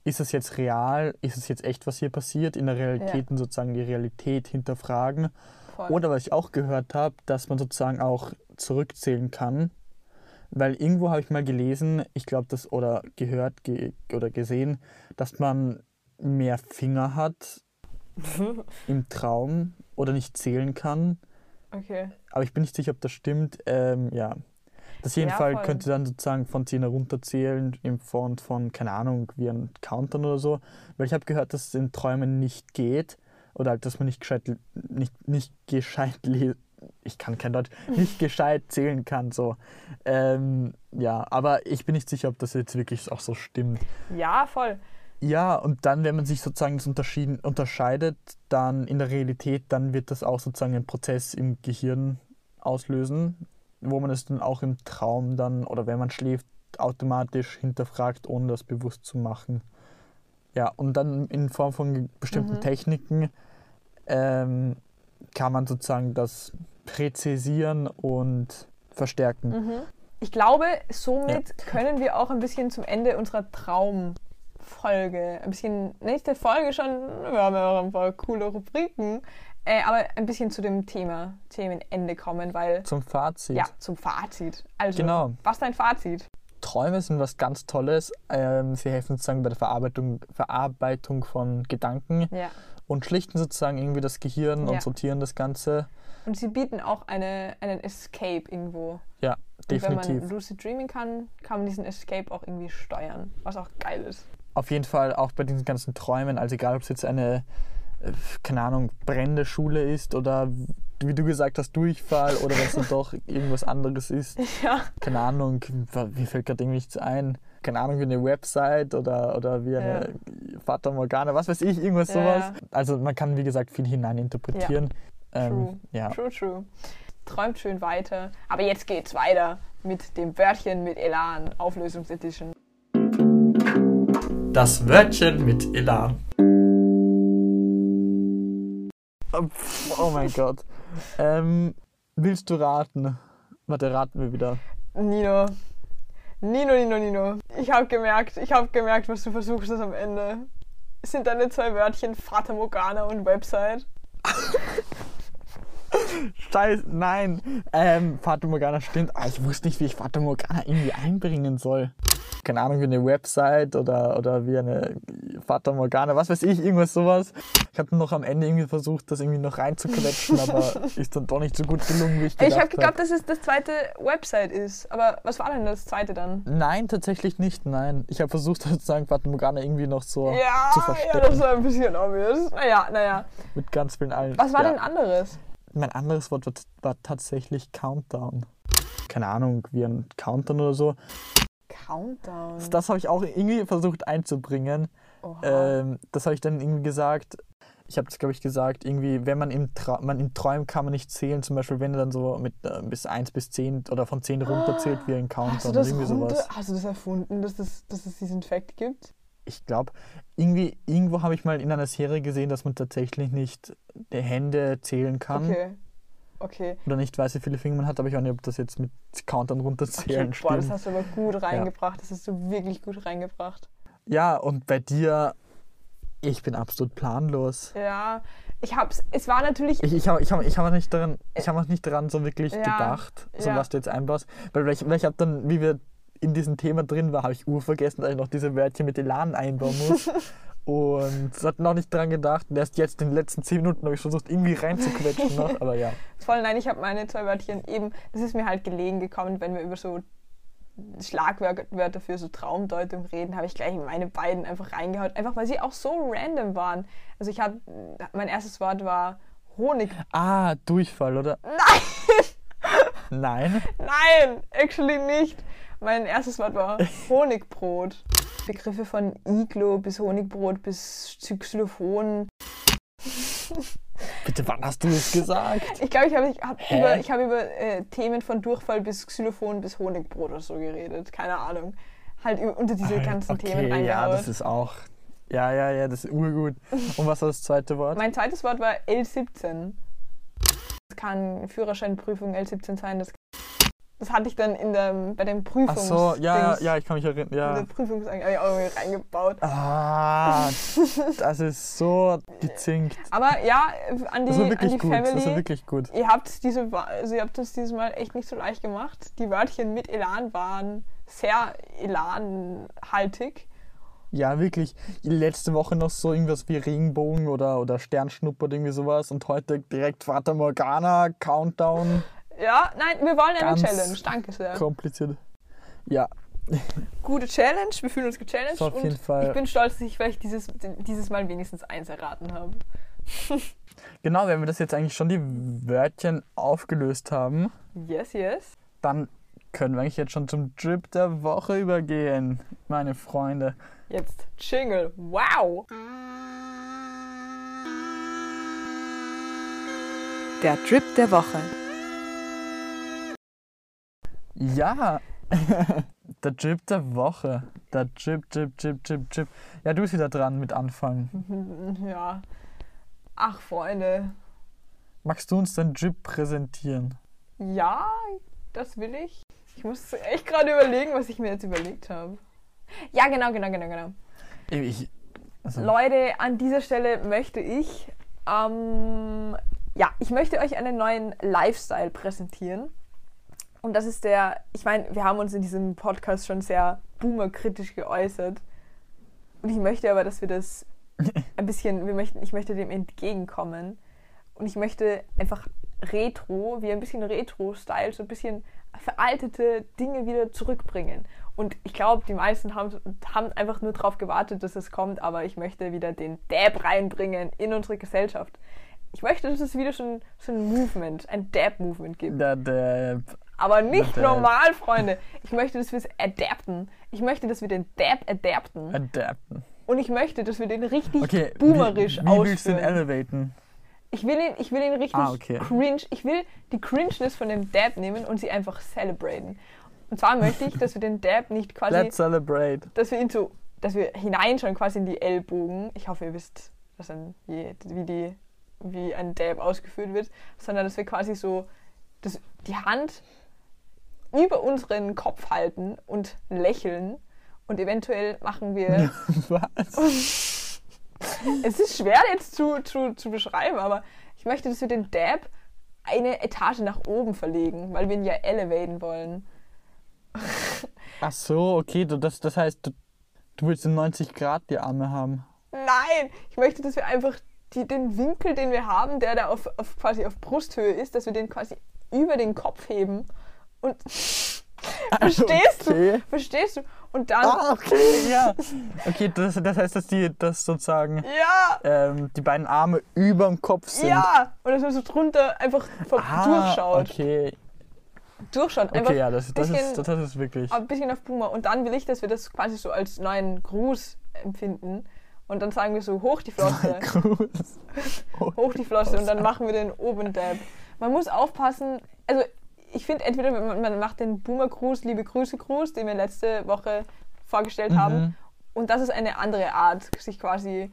ist es jetzt real, ist es jetzt echt, was hier passiert, in der Realität und sozusagen die Realität hinterfragen. Voll. Oder was ich auch gehört habe, dass man sozusagen auch zurückzählen kann. Weil irgendwo habe ich mal gelesen, ich glaube das oder gehört ge oder gesehen, dass man mehr Finger hat im Traum oder nicht zählen kann. Okay. Aber ich bin nicht sicher, ob das stimmt. Ähm, ja. Das jeden Ja, könnte dann sozusagen von 10 herunterzählen in Form von, keine Ahnung, wie ein Countdown oder so. Weil ich habe gehört, dass es in Träumen nicht geht. Oder halt, dass man nicht gescheit, nicht, nicht gescheit le- ich kann kein Deutsch, nicht gescheit zählen kann. So. Ähm, ja, aber ich bin nicht sicher, ob das jetzt wirklich auch so stimmt. Ja, voll. Ja, und dann, wenn man sich sozusagen das unterschieden, unterscheidet, dann in der Realität, dann wird das auch sozusagen einen Prozess im Gehirn auslösen, wo man es dann auch im Traum dann oder wenn man schläft, automatisch hinterfragt, ohne das bewusst zu machen. Ja, und dann in Form von bestimmten Mhm. Techniken ähm, kann man sozusagen das präzisieren und verstärken. Mhm. Ich glaube, somit können wir auch ein bisschen zum Ende unserer Traumfolge, ein bisschen, nicht der Folge schon, wir haben ja auch ein paar coole Rubriken, äh, aber ein bisschen zu dem Thema, Themenende kommen, weil, Zum Fazit. ja, zum Fazit. Also, Genau. was ist dein Fazit? Träume sind was ganz Tolles. Ähm, sie helfen sozusagen bei der Verarbeitung, Verarbeitung von Gedanken Ja. und schlichten sozusagen irgendwie das Gehirn Ja. und sortieren das Ganze. Und sie bieten auch eine, einen Escape irgendwo. Ja, Und wenn definitiv. man Lucid Dreaming kann, kann man diesen Escape auch irgendwie steuern, was auch geil ist. Auf jeden Fall auch bei diesen ganzen Träumen, also egal ob es jetzt eine, äh, keine Ahnung, brennende Schule ist oder wie du gesagt hast, Durchfall oder wenn es dann doch irgendwas anderes ist. Ja. Keine Ahnung, mir fällt gerade irgendwie nichts ein. Keine Ahnung, wie eine Website oder, oder wie eine Fata Morgana, was weiß ich, irgendwas Ja, sowas. ja. Also man kann, wie gesagt, viel hineininterpretieren. Ähm, True. ja. True, true. Träumt schön weiter. Aber jetzt geht's weiter mit dem Wörtchen mit Elan, Auflösungsedition. Das Wörtchen mit Elan. Oh mein Gott. Ähm, willst du raten? Warte, raten wir wieder. Nino. Nino, Nino, Nino. Ich habe gemerkt, ich habe gemerkt, was du versuchst das am Ende. Es sind deine zwei Wörtchen Fata Morgana und Website. Scheiße, nein. Ähm, Fata Morgana stimmt. Ah, ich wusste nicht, wie ich Fata Morgana irgendwie einbringen soll. Keine Ahnung, wie eine Website oder, oder wie eine Fata Morgana, was weiß ich, irgendwas sowas. Ich habe noch am Ende irgendwie versucht, das irgendwie noch reinzuquetschen, aber ist dann doch nicht so gut gelungen, wie ich gedacht Ich habe geglaubt, dass es das zweite Website ist. Aber was war denn das zweite dann? Nein, tatsächlich nicht, nein. Ich habe versucht, sozusagen Fata Morgana irgendwie noch so Ja, zu ja, verstecken. das war ein bisschen obvious. Naja, naja. mit ganz vielen allen. Was war ja. denn anderes? Mein anderes Wort war, war tatsächlich Countdown. Keine Ahnung, wie ein Countdown oder so. Countdown. Das habe ich auch irgendwie versucht einzubringen. Ähm, das habe ich dann irgendwie gesagt. Ich habe das, glaube ich, gesagt, irgendwie, wenn man im, Tra man im Träumen kann man nicht zählen, zum Beispiel, wenn er dann so mit äh, bis 1 bis 10 oder von 10 runterzählt wie ein Hast du, Countdown oder irgendwie runter, sowas. hast du das erfunden, dass, das, dass es diesen Fact gibt? Ich glaube, irgendwie, irgendwo habe ich mal in einer Serie gesehen, dass man tatsächlich nicht die Hände zählen kann. Okay. Okay. Oder nicht weiß, wie viele Finger man hat, aber ich weiß nicht, ob das jetzt mit okay. runterzählen Boah, das hast du aber gut reingebracht. Das hast du wirklich gut reingebracht. Ja, und bei dir, ich bin absolut planlos. Ja, ich hab's. Es war natürlich. Ich, ich habe ich hab, ich hab nicht daran, ich hab auch nicht daran so wirklich Ja, gedacht, so ja. was du jetzt einbaust. Weil ich, weil ich habe dann, wie wir in diesem Thema drin war, habe ich urvergessen, dass ich noch diese Wörtchen mit Elan einbauen muss. Und hat noch nicht dran gedacht. Und erst jetzt in den letzten zehn Minuten habe ich versucht, irgendwie reinzuquetschen noch. Aber ja. Voll, nein, ich habe meine zwei Wörtchen eben, das ist mir halt gelegen gekommen, wenn wir über so Schlagwörter für so Traumdeutung reden, habe ich gleich meine beiden einfach reingehauen. Einfach weil sie auch so random waren. Also ich habe, mein erstes Wort war Honig. Ah, Durchfall, oder? Nein! Nein. Nein, actually nicht. Mein erstes Wort war Honigbrot. Begriffe von Iglo bis Honigbrot bis Xylophon. Bitte, wann hast du das gesagt? Ich glaube, ich habe hab über, ich hab über äh, Themen von Durchfall bis Xylophon bis Honigbrot oder so geredet. Keine Ahnung. Halt unter diese ganzen Themen okay, ja, reingehauen. das ist auch. Ja, ja, ja, das ist urgut. Und was war das zweite Wort? mein zweites Wort war L17. Das kann Führerscheinprüfung L17 sein. Das, das hatte ich dann in der, bei Ach Prüfungs... so, ja, Dings- ja, ich kann mich erinnern. In der Ja. Prüfungs hab ich auch irgendwie reingebaut. Ah, das ist so gezinkt. Aber ja, an die, an wirklich die gut. Family. Das war wirklich gut. Ihr habt, diese, also ihr habt das dieses Mal echt nicht so leicht gemacht. Die Wörtchen mit Elan waren sehr elanhaltig. Ja, wirklich. Letzte Woche noch so irgendwas wie Regenbogen oder, oder Sternschnuppe oder irgendwie sowas. Und heute direkt Fata Morgana, Countdown, Ja, nein, wir wollen eine Ganz Challenge. Danke sehr. kompliziert. Ja, Gute Challenge, wir fühlen uns gechallenged. So, auf und jeden Fall. Ich bin stolz, dass ich vielleicht dieses, dieses Mal wenigstens eins erraten habe. genau, wenn wir das jetzt eigentlich schon die Wörtchen aufgelöst haben, Yes, yes. dann können wir eigentlich jetzt schon zum Drip der Woche übergehen, meine Freunde. Jetzt Jingle. Wow. Der Drip der Woche. Ja, der Drip der Woche. Der Drip, Drip, Drip, Drip, Drip. Ja, du bist wieder dran mit Anfangen. Ja. Ach, Freunde. Magst du uns den Drip präsentieren? Ja, das will ich. Ich muss echt gerade überlegen, was ich mir jetzt überlegt habe. Ja, genau, genau, genau, genau. Ich, also, Leute, an dieser Stelle möchte ich, ähm, ja, ich möchte euch einen neuen Lifestyle präsentieren. Und das ist der, ich meine, wir haben uns in diesem Podcast schon sehr boomerkritisch geäußert. Und ich möchte aber, dass wir das ein bisschen, wir möchten, ich möchte dem entgegenkommen. Und ich möchte einfach Retro, wie ein bisschen Retro-Style, so ein bisschen veraltete Dinge wieder zurückbringen. Und ich glaube, die meisten haben, haben einfach nur darauf gewartet, dass es kommt, aber ich möchte wieder den Dab reinbringen in unsere Gesellschaft. Ich möchte, dass es wieder so ein, so ein Movement, ein Dab-Movement gibt. der, der, Aber nicht normal, Freunde. Ich möchte, dass wir es adapten. Ich möchte, dass wir den Dab adapten. Adapten. Und ich möchte, dass wir den richtig Okay, boomerisch wie, wie willst du ausführen. elevaten? Ich will ihn, ich will ihn richtig Ah, okay. cringe. Ich will die Cringeness von dem Dab nehmen und sie einfach celebraten. Und zwar möchte ich, dass wir den Dab nicht quasi, Let's celebrate. dass wir ihn so, dass wir hineinschauen quasi in die Ellbogen. Ich hoffe, ihr wisst, was ein, wie, wie, die, wie ein Dab ausgeführt wird, sondern dass wir quasi so das, die Hand über unseren Kopf halten und lächeln. Und eventuell machen wir Was? es ist schwer jetzt zu, zu, zu beschreiben, aber ich möchte, dass wir den Dab eine Etage nach oben verlegen, weil wir ihn ja elevaten wollen. Ach so, okay, du, das, das heißt, du, du willst in 90 Grad die Arme haben. Nein, ich möchte, dass wir einfach die, den Winkel, den wir haben, der da auf, auf quasi auf Brusthöhe ist, dass wir den quasi über den Kopf heben und verstehst okay. du? Verstehst du? Und dann Ah, okay, ja. Okay, das, das heißt, dass die das sozusagen ja, ähm, die beiden Arme überm Kopf sind. ja, und dass man so drunter einfach Ah, durchschaut, Okay, durchschaut, einfach okay ja, das, das, bisschen- ist, das, ist wirklich. ein bisschen auf Boomer. Und dann will ich, dass wir das quasi so als neuen Gruß empfinden. Und dann sagen wir so, hoch die Flosse, Gruß. hoch die Flosse. Und dann machen wir den oben Dab. Man muss aufpassen, also ich finde entweder man, man macht den Boomer-Gruß, liebe Grüße Gruß, den wir letzte Woche vorgestellt haben. Mhm. Und das ist eine andere Art, sich quasi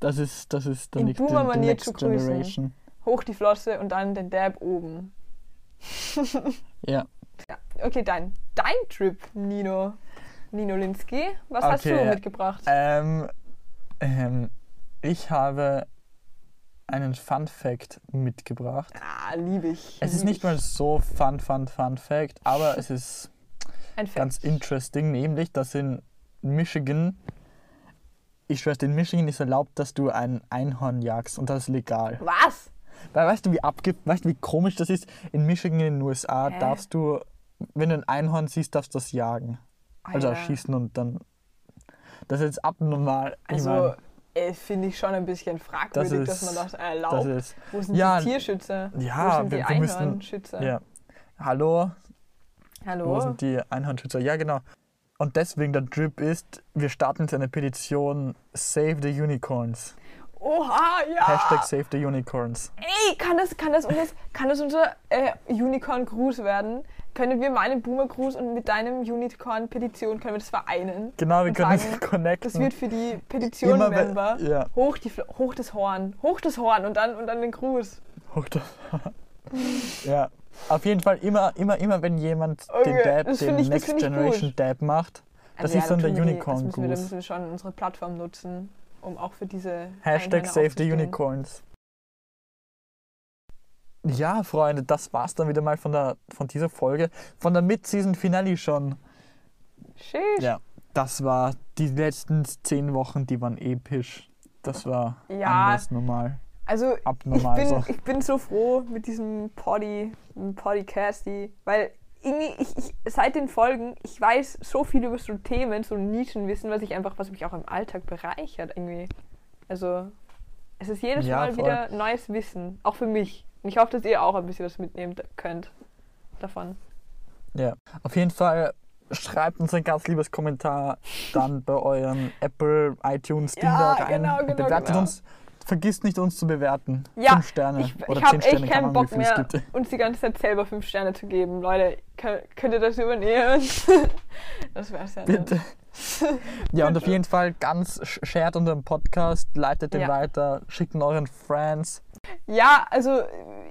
Das ist, das ist der In Boomer-Manier zu grüßen. Generation. hoch die Flosse und dann den Dab oben. Ja. Ja, okay, dein, dein Trip, Nino. Nino Linsky. Was hast Okay, du ja. mitgebracht? Ähm, ähm, ich habe einen Fun Fact mitgebracht. ah, liebe ich. Es ist nicht ich. mal so fun, fun, fun Fact, aber es ist, ganz interesting, nämlich, dass in Michigan, ich schwör's, in Michigan ist erlaubt, dass du ein Einhorn jagst und das ist legal. Was? Weil weißt du, wie abge weißt du, wie komisch das ist? In Michigan in den USA Hä? darfst du, wenn du ein Einhorn siehst, darfst du das jagen. Also Alter. schießen und dann. Das ist jetzt abnormal. Ich Also, mein, äh, finde ich schon ein bisschen fragwürdig, Das dass man ist- das erlaubt. das ist. Wo sind Ja, die Tierschützer? ja, Wo sind die wir- müssen- Einhornschützer? Ja. Hallo, Hallo? wo sind die Einhornschützer? Ja, genau. Und deswegen der Drip ist, wir starten jetzt eine Petition Save the Unicorns. Oha, ja! Hashtag Save the Unicorns. Ey, kann das, kann das, unser, kann das unser äh, Unicorn-Gruß werden? Können wir meinen Boomer-Gruß und mit deinem Unicorn-Petition, können wir das vereinen? Genau, wir können sagen, connecten. Das wird für die Immer wenn- Petition-Member Ja, hoch, die, hoch das Horn, hoch das Horn und dann, und dann den Gruß. hoch das. ja. Auf jeden Fall immer, immer, immer, wenn jemand den Okay, Dab, das den ich- Next Generation. Dab macht, Das Also ja, ist dann der wir die- das müssen wir, müssen wir schon unsere Plattform nutzen, um auch für diese Hashtag Save the. Unicorns. Ja, Freunde, das war's dann wieder mal von, der, von dieser Folge. Von der Mid-Season-Finale schon. Sheesh. Ja, das war die letzten zehn Wochen, die waren episch. Das war Ja. anders normal. Also ich Abnormal bin, so. ich bin so froh mit diesem Poddy, Podcasty, weil irgendwie, ich, ich, seit den Folgen, ich weiß so viel über so Themen, so Nischenwissen, was ich einfach, was mich auch im Alltag bereichert irgendwie. Also es ist jedes Ja, Mal voll. wieder neues Wissen, auch für mich. Und ich hoffe, dass ihr auch ein bisschen was mitnehmen könnt davon. Ja, auf jeden Fall schreibt uns ein ganz liebes Kommentar dann bei euren Apple, iTunes, Ding Ja, da rein. genau, genau, bewertet genau. uns. Vergisst nicht, uns zu bewerten. Ja, Fünf Sterne Ich, oder ich habe zehn Sterne, echt keine keinen Bock mehr, uns die ganze Zeit selber fünf Sterne zu geben. Leute, könnt, könnt ihr das übernehmen? das wäre sehr nett. Bitte. Ja, und auf jeden Fall ganz sh- shared unseren Podcast, leitet den Ja. weiter, schickt ihn euren Friends. Ja, also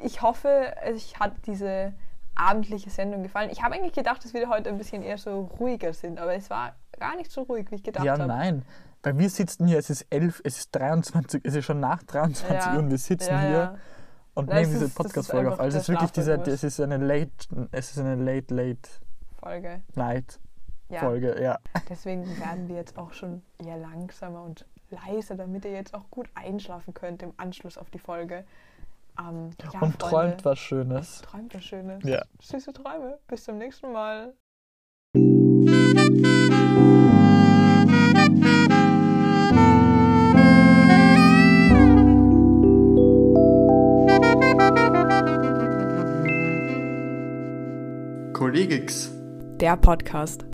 ich hoffe, euch hat diese abendliche Sendung gefallen. Ich habe eigentlich gedacht, dass wir heute ein bisschen eher so ruhiger sind, aber es war gar nicht so ruhig, wie ich gedacht ja, habe. nein. Weil wir sitzen hier, es ist 11, es ist 23, es ist schon nach 23 Ja, Uhr und wir sitzen ja, hier ja. und Nein, nehmen es diese Podcast-Folge auf. Also es ist wirklich dieser, es ist eine late, es ist eine late, late Folge. night Ja, Folge, ja. deswegen werden wir jetzt auch schon eher langsamer und leiser, damit ihr jetzt auch gut einschlafen könnt im Anschluss auf die Folge. Ähm, ja, und Freunde, träumt was Schönes. Träumt was Schönes. Ja. Süße Träume. Bis zum nächsten Mal. Kollegix. Der Podcast.